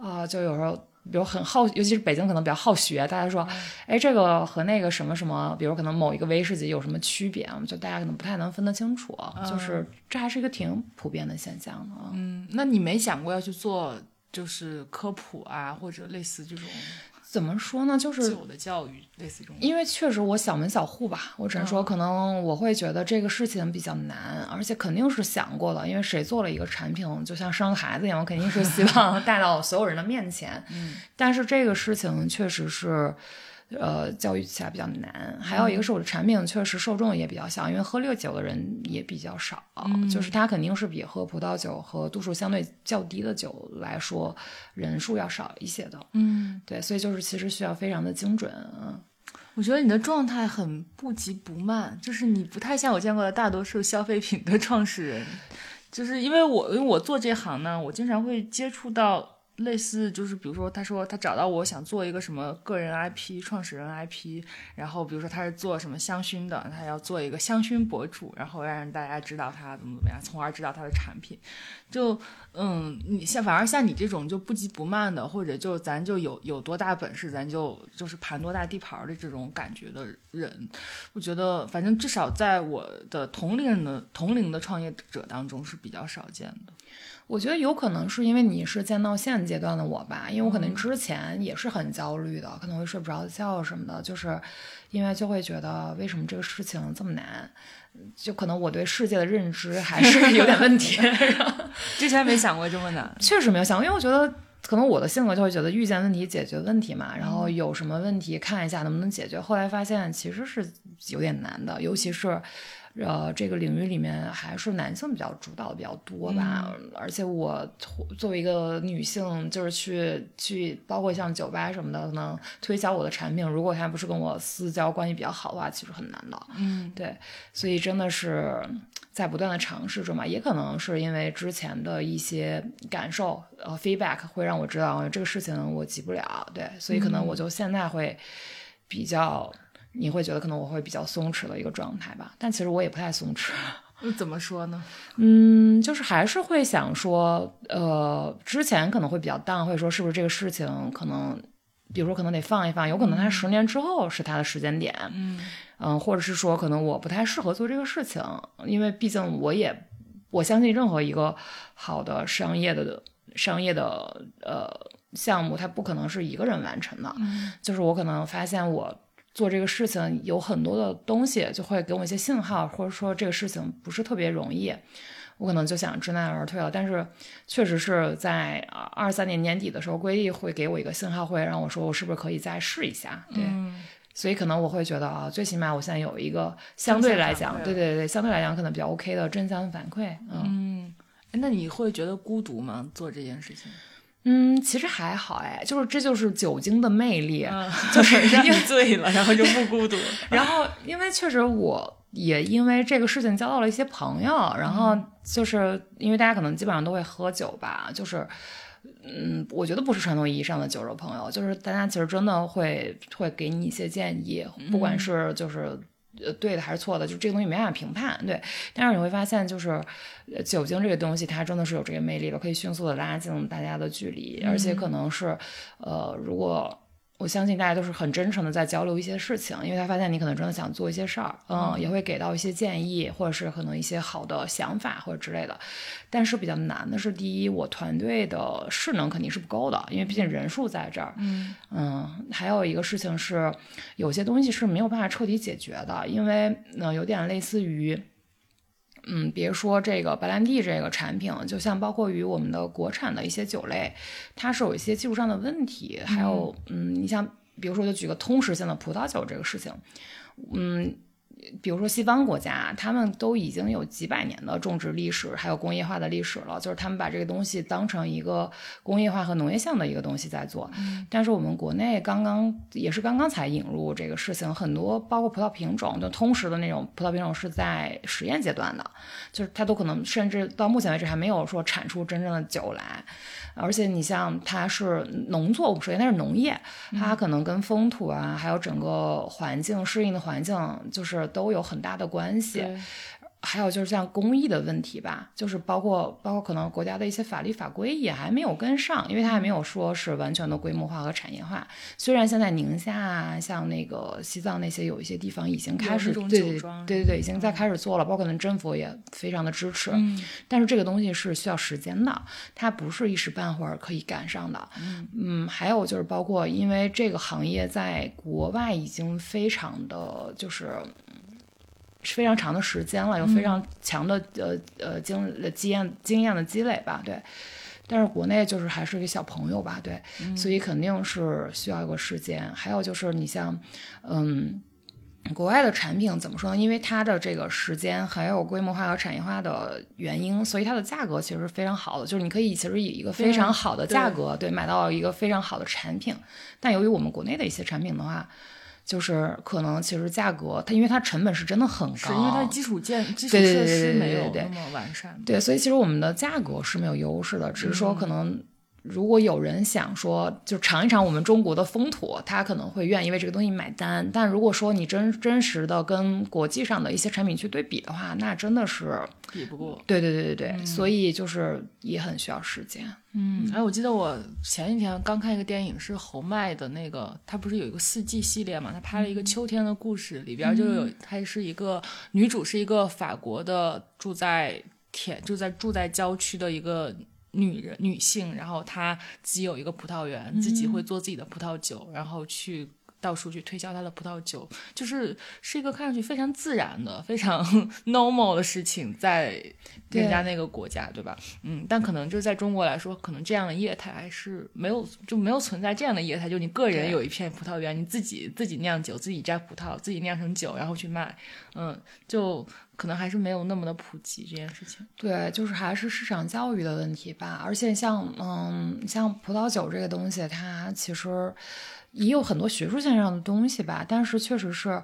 啊、就有时候。比如很好，尤其是北京可能比较好学，大家说，哎，这个和那个什么什么，比如可能某一个威士忌有什么区别，我们就大家可能不太能分得清楚，就是这还是一个挺普遍的现象的啊。嗯，那你没想过要去做就是科普啊，或者类似这种怎么说呢？就是我的教育，类似这种。因为确实我小门小户吧，我只能说可能我会觉得这个事情比较难，而且肯定是想过了，因为谁做了一个产品，就像生孩子一样，我肯定是希望 带到所有人的面前。嗯，但是这个事情确实是。呃，教育起来比较难，还有一个是我的产品确实受众也比较小，因为喝烈酒的人也比较少，就是它肯定是比喝葡萄酒和度数相对较低的酒来说，人数要少一些的。嗯，对，所以就是其实需要非常的精准。嗯，我觉得你的状态很不急不慢，就是你不太像我见过的大多数消费品的创始人，就是因为我因为我做这行呢，我经常会接触到。类似就是，比如说，他说他找到我想做一个什么个人 IP 创始人 IP，然后比如说他是做什么香薰的，他要做一个香薰博主，然后让大家知道他怎么怎么样，从而知道他的产品。就嗯，你像反而像你这种就不急不慢的，或者就咱就有有多大本事，咱就就是盘多大地盘的这种感觉的人，我觉得反正至少在我的同龄人的同龄的创业者当中是比较少见的。我觉得有可能是因为你是见到现阶段的我吧，因为我可能之前也是很焦虑的，可能会睡不着觉什么的，就是因为就会觉得为什么这个事情这么难，就可能我对世界的认知还是有点问题。之前没想过这么难，确实没有想过，因为我觉得可能我的性格就会觉得遇见问题解决问题嘛，然后有什么问题看一下能不能解决。后来发现其实是有点难的，尤其是。呃，这个领域里面还是男性比较主导的比较多吧，而且我作为一个女性，就是去去，包括像酒吧什么的，可能推销我的产品，如果他不是跟我私交关系比较好的话，其实很难的。嗯，对，所以真的是在不断的尝试中嘛，也可能是因为之前的一些感受，呃，feedback 会让我知道这个事情我急不了，对，所以可能我就现在会比较。你会觉得可能我会比较松弛的一个状态吧，但其实我也不太松弛。怎么说呢？嗯，就是还是会想说，呃，之前可能会比较淡，会说是不是这个事情可能，比如说可能得放一放，有可能他十年之后是他的时间点。嗯嗯，或者是说可能我不太适合做这个事情，因为毕竟我也我相信任何一个好的商业的商业的呃项目，它不可能是一个人完成的。嗯，就是我可能发现我。做这个事情有很多的东西，就会给我一些信号，或者说这个事情不是特别容易，我可能就想知难而退了。但是，确实是在二三年年底的时候，归艺会给我一个信号，会让我说我是不是可以再试一下。对，所以可能我会觉得啊，最起码我现在有一个相对来讲，对对对，相对来讲可能比较 OK 的正向反馈。嗯，那你会觉得孤独吗？做这件事情？嗯，其实还好哎，就是这就是酒精的魅力，嗯、就是让你醉了，然后就不孤独。然后，因为确实我也因为这个事情交到了一些朋友，然后就是因为大家可能基本上都会喝酒吧，就是嗯，我觉得不是传统意义上的酒肉朋友，就是大家其实真的会会给你一些建议，不管是就是。呃，对的还是错的，就这个东西没办法评判，对。但是你会发现，就是酒精这个东西，它真的是有这个魅力的，可以迅速的拉近大家的距离，而且可能是，呃，如果我相信大家都是很真诚的在交流一些事情，因为他发现你可能真的想做一些事儿，嗯，也会给到一些建议，或者是可能一些好的想法或者之类的。但是比较难的是，第一，我团队的势能肯定是不够的，因为毕竟人数在这儿，嗯嗯，还有一个事情是，有些东西是没有办法彻底解决的，因为呢，有点类似于。嗯，别说这个白兰地这个产品，就像包括于我们的国产的一些酒类，它是有一些技术上的问题。还有，嗯，你像比如说，就举个通识性的葡萄酒这个事情，嗯，比如说西方国家，他们都已经有几百年的种植历史，还有工业化的历史了，就是他们把这个东西当成一个工业化和农业项的一个东西在做。但是我们国内刚刚也是刚刚才引入这个事情，很多包括葡萄品种，就通识的那种葡萄品种是在实验阶段的。就是它都可能甚至到目前为止还没有说产出真正的酒来，而且你像它是农作物，首先它是农业，它可能跟风土啊，还有整个环境适应的环境，就是都有很大的关系。还有就是像公益的问题吧，就是包括包括可能国家的一些法律法规也还没有跟上，因为它还没有说是完全的规模化和产业化。虽然现在宁夏啊，像那个西藏那些有一些地方已经开始对对对对对，已经在开始做了，包括可能政府也非常的支持。嗯，但是这个东西是需要时间的，它不是一时半会儿可以赶上的。嗯嗯，还有就是包括因为这个行业在国外已经非常的就是。是非常长的时间了，有非常强的呃呃经经验经验的积累吧，对。但是国内就是还是一个小朋友吧，对，所以肯定是需要一个时间。还有就是你像，嗯，国外的产品怎么说呢？因为它的这个时间还有规模化和产业化的原因，所以它的价格其实是非常好的。就是你可以其实以一个非常好的价格，对，买到一个非常好的产品。但由于我们国内的一些产品的话，就是可能其实价格它因为它成本是真的很高，是因为它基础建基础设施没有那么完善，对，所以其实我们的价格是没有优势的，只是说可能。如果有人想说，就尝一尝我们中国的风土，他可能会愿意为这个东西买单。但如果说你真真实的跟国际上的一些产品去对比的话，那真的是比不过。对对对对对，所以就是也很需要时间。嗯，哎，我记得我前几天刚看一个电影，是侯麦的那个，他不是有一个四季系列嘛？他拍了一个秋天的故事，里边就有，他是一个女主，是一个法国的住在田，就在住在郊区的一个。女人、女性，然后她自己有一个葡萄园，自己会做自己的葡萄酒，然后去到处去推销他的葡萄酒，就是是一个看上去非常自然的、非常 normal 的事情，在人家那个国家，对吧？嗯，但可能就是在中国来说，可能这样的业态还是没有，就没有存在这样的业态，就你个人有一片葡萄园，你自己自己酿酒，自己摘葡萄，自己酿成酒，然后去卖，嗯，就。可能还是没有那么的普及这件事情。对，就是还是市场教育的问题吧。而且像嗯，像葡萄酒这个东西，它其实也有很多学术性上的东西吧。但是确实是，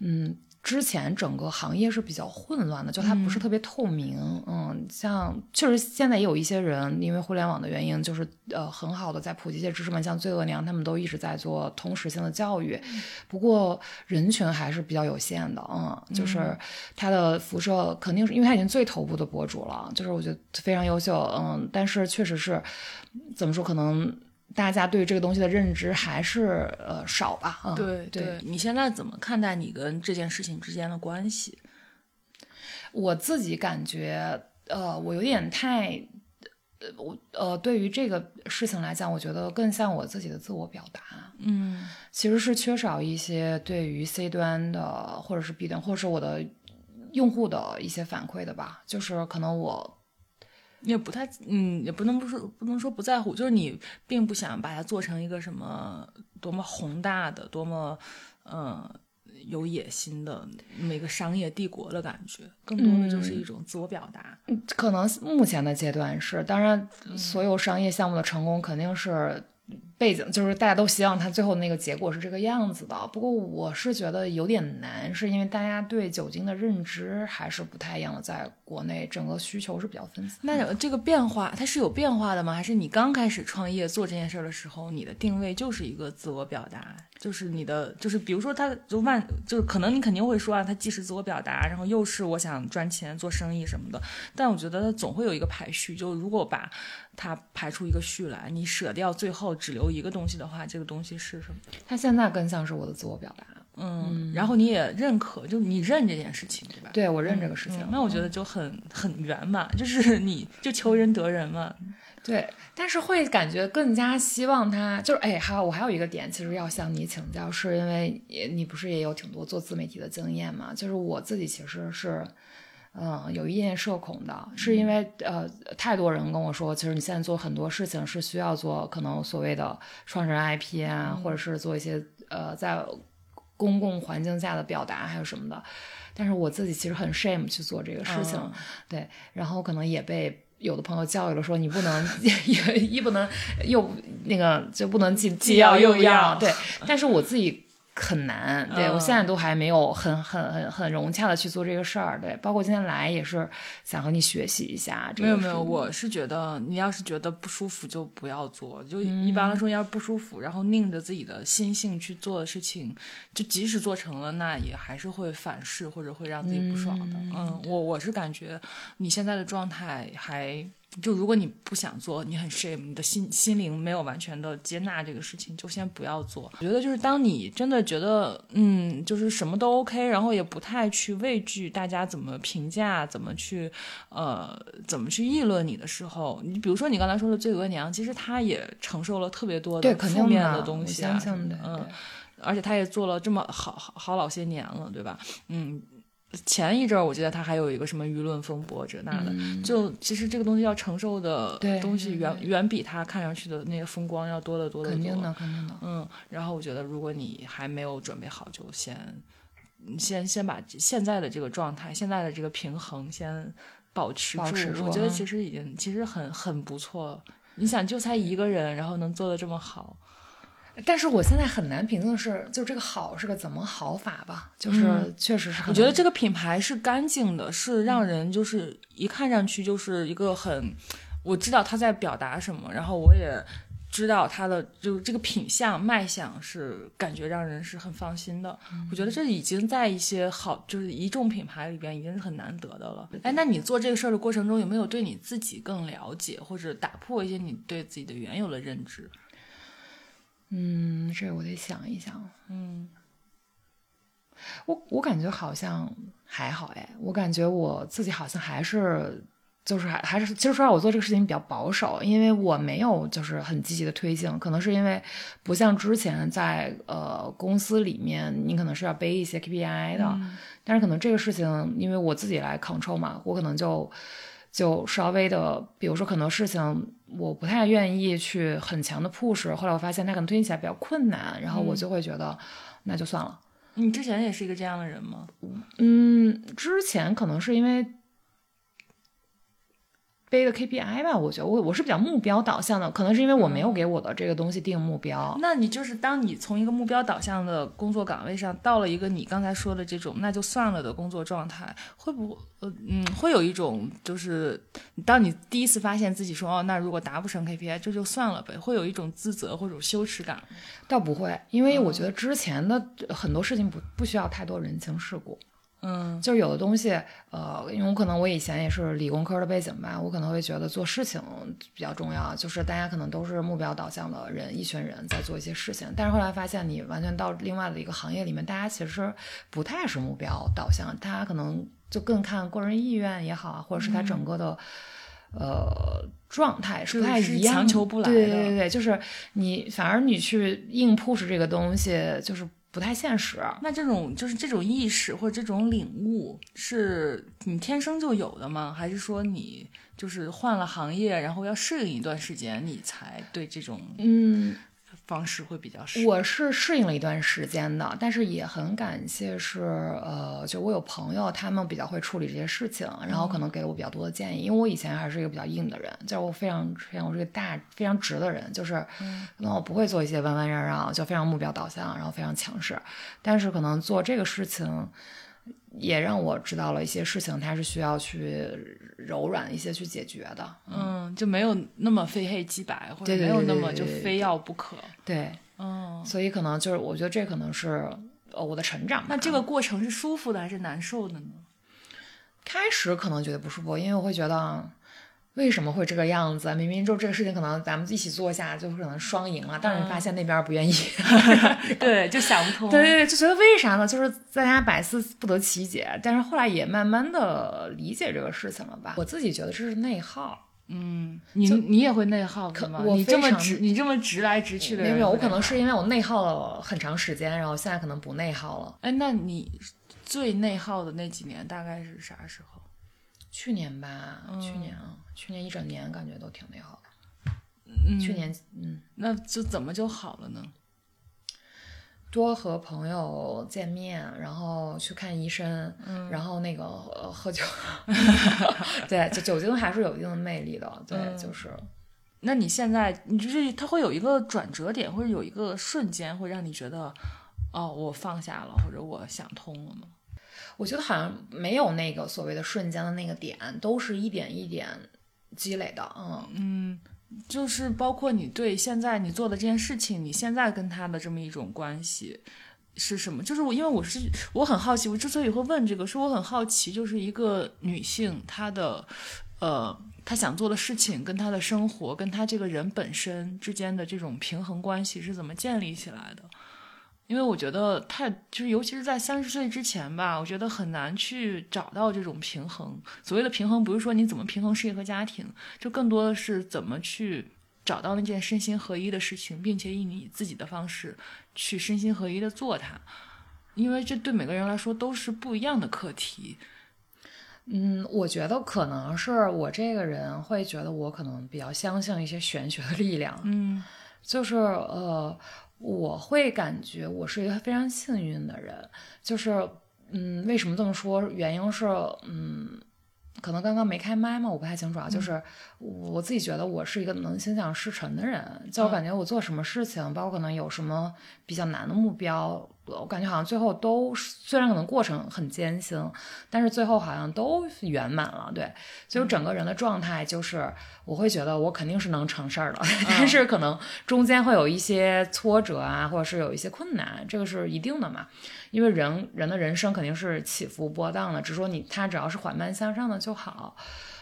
嗯。之前整个行业是比较混乱的，就它不是特别透明。嗯，像确实现在也有一些人因为互联网的原因，就是呃很好的在普及一些知识嘛，像罪恶娘他们都一直在做同时性的教育。不过人群还是比较有限的，嗯，就是它的辐射肯定是因为它已经最头部的博主了，就是我觉得非常优秀，嗯，但是确实是怎么说可能。大家对这个东西的认知还是呃少吧？嗯，对对。你现在怎么看待你跟这件事情之间的关系？我自己感觉，呃，我有点太，呃，我呃，对于这个事情来讲，我觉得更像我自己的自我表达。嗯，其实是缺少一些对于 C 端的或者是 B 端，或者是我的用户的一些反馈的吧。就是可能我。也不太，嗯，也不能不说，不能说不在乎，就是你并不想把它做成一个什么多么宏大的、多么，嗯，有野心的那么一个商业帝国的感觉，更多的就是一种自我表达。可能目前的阶段是，当然，所有商业项目的成功肯定是。背景就是大家都希望它最后那个结果是这个样子的。不过我是觉得有点难，是因为大家对酒精的认知还是不太一样的，在国内整个需求是比较分散。那这个变化它是有变化的吗？还是你刚开始创业做这件事的时候，你的定位就是一个自我表达？就是你的，就是比如说，他就万，就是可能你肯定会说啊，他既是自我表达，然后又是我想赚钱做生意什么的。但我觉得它总会有一个排序，就如果把它排出一个序来，你舍掉最后只留一个东西的话，这个东西是什么？它现在更像是我的自我表达。嗯，然后你也认可，就你认这件事情，对吧？对，我认这个事情。那我觉得就很很圆满，就是你就求人得人嘛。对，但是会感觉更加希望他就是哎，还有我还有一个点，其实要向你请教，是因为你不是也有挺多做自媒体的经验嘛？就是我自己其实是，嗯，有一点社恐的，是因为呃，太多人跟我说，其实你现在做很多事情是需要做可能所谓的创始人 IP 啊，或者是做一些呃在公共环境下的表达，还有什么的。但是我自己其实很 shame 去做这个事情，对，然后可能也被。有的朋友教育了说你不能 一不能又那个就不能既既要又要。对，但是我自己很难，对、嗯我现在都还没有很很很很融洽的去做这个事儿，对，包括今天来也是想和你学习一下。这个没有没有，我是觉得你要是觉得不舒服就不要做，就一嗯般来说，要是不舒服，然后拧着自己的心性去做的事情，就即使做成了，那也还是会反噬或者会让自己不爽的。嗯，我我是感觉你现在的状态还。就如果你不想做，你很 shame，你的心心灵没有完全的接纳这个事情，就先不要做。我觉得就是当你真的觉得，嗯，就是什么都 OK，然后也不太去畏惧大家怎么评价，怎么去，呃，怎么去议论你的时候，你比如说你刚才说的罪额娘，其实她也承受了特别多，的负面的东西啊嗯，而且她也做了这么好好好老些年了，对吧？嗯。前一阵儿，我记得他还有一个什么舆论风波这那的，就其实这个东西要承受的东西远远比他看上去的那个风光要多得多得多。肯定的，肯定的。嗯，然后我觉得如果你还没有准备好，就先嗯先先把现在的这个状态、现在的这个平衡先保持住。保持住我觉得啊其实已经其实很很不错。你想，就才一个人，然后能做的这么好，但是我现在很难评论是，就这个好是个怎么好法吧，就是确实是我觉得这个品牌是干净的，是让人就是一看上去就是一个很，我知道他在表达什么，然后我也知道他的就是这个品相卖相是感觉让人是很放心的。我觉得这已经在一些好就是一众品牌里边已经是很难得的了。哎，那你做这个事儿的过程中，有没有对你自己更了解，或者打破一些你对自己的原有的认知？嗯，这我得想一想。嗯，我我感觉好像还好哎，我感觉我自己好像还是。就是还还是，其实说实话，我做这个事情比较保守，因为我没有就是很积极的推进，可能是因为不像之前在呃公司里面，你可能是要背一些 KPI 的，但是可能这个事情因为我自己来 control 嘛，我可能就就稍微的，比如说很多事情我不太愿意去很强的 push，后来我发现它可能推进起来比较困难，然后我就会觉得、那就算了。你之前也是一个这样的人吗？嗯，之前可能是因为背的 KPI 吧，我觉得我我是比较目标导向的，可能是因为我没有给我的这个东西定目标。那你就是当你从一个目标导向的工作岗位上，到了一个你刚才说的这种那就算了的工作状态，会不会呃嗯会有一种就是当你第一次发现自己说哦那如果达不成 KPI 这就算了呗，会有一种自责或者羞耻感。倒不会，因为我觉得之前的很多事情不不需要太多人情世故。嗯就是有的东西，呃，因为我可能我以前也是理工科的背景吧，我可能会觉得做事情比较重要，就是大家可能都是目标导向的人，一群人在做一些事情。但是后来发现，你完全到另外的一个行业里面，大家其实不太是目标导向，大家可能就更看个人意愿也好啊，或者是他整个的。呃，状态是不太一样，强求不来对的对对对，就是你反而你去硬 push 这个东西，就是不太现实。那这种就是这种意识或者这种领悟，是你天生就有的吗？还是说你就是换了行业，然后要适应一段时间，你才对这种嗯，方式会比较适？我是适应了一段时间的，但是也很感谢是呃，就我有朋友，他们比较会处理这些事情，然后可能给了我比较多的建议。因为我以前还是一个比较硬的人，就是我非常非常我是个大非常直的人，就是可能我不会做一些弯弯绕绕，就非常目标导向，然后非常强势。但是可能做这个事情。也让我知道了一些事情，它是需要去柔软一些去解决的。嗯，就没有那么非黑即白，或者没有那么就非要不可。对，嗯，所以可能就是我觉得这可能是呃我的成长。那这个过程是舒服的还是难受的呢？开始可能觉得不舒服，因为我会觉得为什么会这个样子？明明就这个事情，可能咱们一起做下就可能双赢了，但是你发现那边不愿意，对，就想不通。对对对，就觉得为啥呢？就是大家百思不得其解。但是后来也慢慢的理解这个事情了吧？我自己觉得这是内耗。嗯，你你也会内耗可吗？我你这么直，你这么直来直去的人，没有，我可能是因为我内耗了很长时间，然后现在可能不内耗了。哎，那你最内耗的那几年大概是啥时候？去年吧，去年啊，去年一整年感觉都挺内耗的。嗯，去年嗯。那就怎么就好了呢？多和朋友见面，然后去看医生，嗯然后那个呃喝酒，对，就酒精还是有一定的魅力的，对，嗯就是那你现在，你就是它会有一个转折点，或者有一个瞬间，会让你觉得，哦，我放下了，或者我想通了吗？我觉得好像没有那个所谓的瞬间的那个点，都是一点一点积累的。嗯嗯，就是包括你对现在你做的这件事情，你现在跟他的这么一种关系是什么？就是我，因为我是我很好奇，我之所以会问这个，是我很好奇，就是一个女性她的呃。她想做的事情跟她的生活，跟她这个人本身之间的这种平衡关系是怎么建立起来的？因为我觉得太就是，尤其是在三十岁之前吧，我觉得很难去找到这种平衡。所谓的平衡，不是说你怎么平衡事业和家庭，就更多的是怎么去找到那件身心合一的事情，并且以你自己的方式去身心合一的做它。因为这对每个人来说都是不一样的课题。嗯，我觉得可能是我这个人会觉得我可能比较相信一些玄学的力量。嗯，就是呃。我会感觉我是一个非常幸运的人，就是，嗯，为什么这么说？原因是，嗯，可能刚刚没开麦嘛，我不太清楚啊。就是我自己觉得我是一个能心想事成的人，就我感觉我做什么事情，包括可能有什么比较难的目标。我感觉好像最后都虽然可能过程很艰辛，但是最后好像都圆满了。对，所以整个人的状态就是，我会觉得我肯定是能成事儿的，但是可能中间会有一些挫折啊，或者是有一些困难，这个是一定的嘛。因为人人的人生肯定是起伏波荡的，只说你他只要是缓慢向上的就好。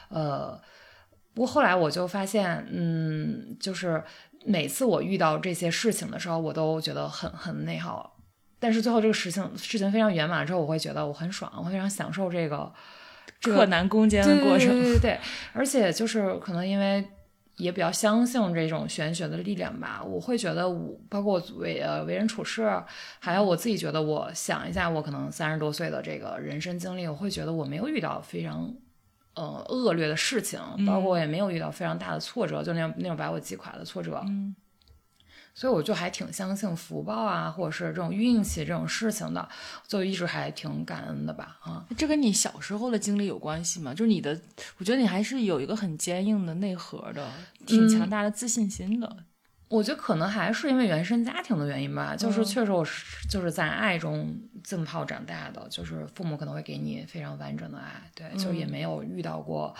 呃，不过后来我就发现，嗯，就是每次我遇到这些事情的时候，我都觉得很很内耗。但是最后这个事情事情非常圆满之后，我会觉得我很爽，我非常享受这个克难攻坚的过程。对对对对，而且就是可能因为也比较相信这种玄学的力量吧，我会觉得我包括我为呃为人处事，还有我自己觉得，我想一下我可能三十多岁的这个人生经历，我会觉得我没有遇到非常呃恶劣的事情，包括我也没有遇到非常大的挫折，就那种那种把我击垮的挫折。嗯。所以我就还挺相信福报啊，或者是这种运气这种事情的，就一直还挺感恩的吧。啊，这跟你小时候的经历有关系吗？就是你的，我觉得你还是有一个很坚硬的内核的，挺强大的自信心的。我觉得可能还是因为原生家庭的原因吧，就是确实我是就是在爱中浸泡长大的，就是父母可能会给你非常完整的爱，对，就也没有遇到过。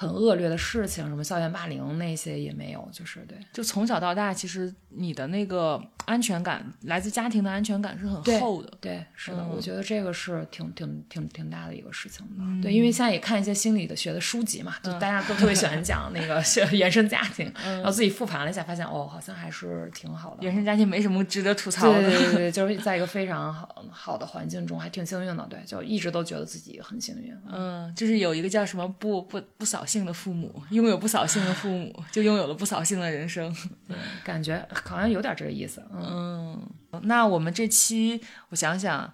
很恶劣的事情，什么校园霸凌那些也没有，就是对，就从小到大，其实你的那个安全感来自家庭的安全感是很厚的。对，是的，我觉得这个是挺挺挺挺大的一个事情的。对，因为现在也看一些心理的学的书籍嘛，就大家都特别喜欢讲那个 原生家庭，然后自己复盘了一下，发现哦，好像还是挺好的。原生家庭没什么值得吐槽的，对对对，就是在一个非常好好的环境中，还挺幸运的。对，就一直都觉得自己很幸运。嗯，就是有一个叫什么不不不扫。兴的父母拥有不扫兴的父母，就拥有了不扫兴的人生。感觉好像有点这个意思。嗯，那我们这期，我想想，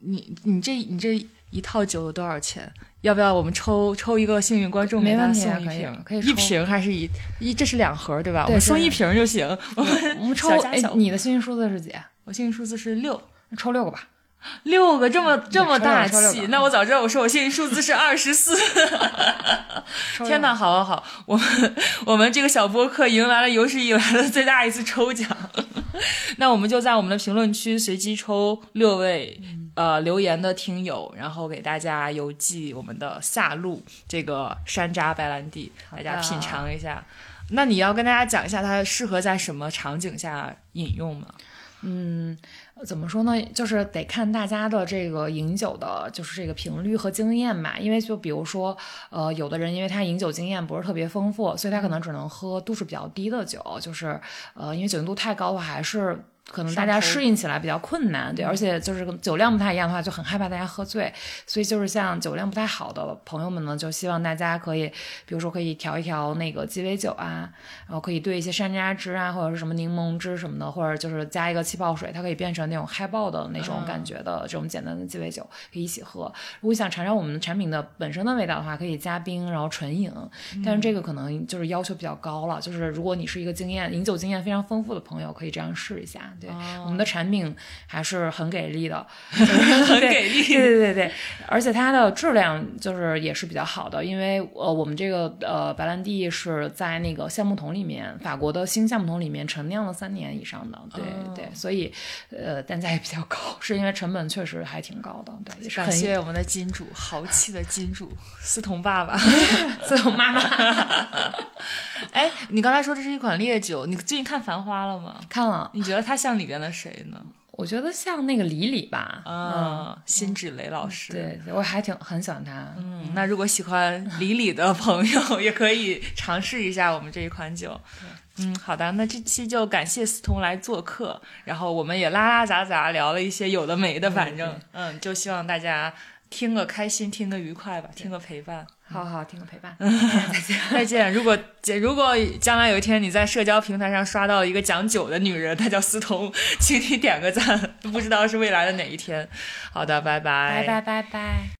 你你这你这一套酒有多少钱？要不要我们抽抽一个幸运观众，没问题，送一瓶？可以一瓶还是一一？这是两盒对吧？我们送一瓶就行。我们我 们抽。哎，你的幸运数字是几？我幸运数字是六，抽六个吧。六个这么这么大气，那我早知道我说我幸运数字是二十四。天哪，好好好，我们我们这个小播客迎来了有史以来的最大一次抽奖。那我们就在我们的评论区随机抽六位呃留言的听友，然后给大家邮寄我们的下路这个山楂白兰地，大家品尝一下。那你要跟大家讲一下它适合在什么场景下饮用吗？嗯。怎么说呢？就是得看大家的这个饮酒的，就是这个频率和经验吧。因为就比如说，呃，有的人因为他饮酒经验不是特别丰富，所以他可能只能喝度数比较低的酒。就是，呃，因为酒精度太高的话，还是。可能大家适应起来比较困难，对，而且就是酒量不太一样的话，就很害怕大家喝醉，所以就是像酒量不太好的朋友们呢，就希望大家可以，比如说可以调一调那个鸡尾酒啊，然后可以兑一些山楂汁啊，或者是什么柠檬汁什么的，或者就是加一个气泡水，它可以变成那种嗨爆的那种感觉的这种简单的鸡尾酒，可以一起喝。如果想尝尝我们产品的本身的味道的话，可以加冰，然后纯饮。但是这个可能就是要求比较高了，就是如果你是一个经验饮酒经验非常丰富的朋友，可以这样试一下。对，我们的产品还是很给力的，很给力。对对对对，而且它的质量就是也是比较好的，因为呃，我们这个呃白兰地是在那个橡木桶里面，法国的新橡木桶里面陈酿了三年以上的，对对，所以呃单价也比较高，是因为成本确实还挺高的。对，也是感谢我们的金主，豪气的金主思彤爸爸，思彤妈妈。哎，你刚才说这是一款烈酒，你最近看《繁花》了吗？看了。你觉得它像里边的谁呢？我觉得像那个李李吧，嗯，辛芷蕾老师，对，我还挺很喜欢她。嗯，那如果喜欢李李的朋友，也可以尝试一下我们这一款酒。嗯，好的，那这期就感谢思彤来做客，然后我们也拉拉杂杂聊了一些有的没的，反正，嗯，就希望大家听个开心，听个愉快吧，听个陪伴。好好听个陪伴，再见再见。如果如果将来有一天你在社交平台上刷到一个讲酒的女人，她叫思彤，请你点个赞，不知道是未来的哪一天。好的，拜拜，拜拜拜拜。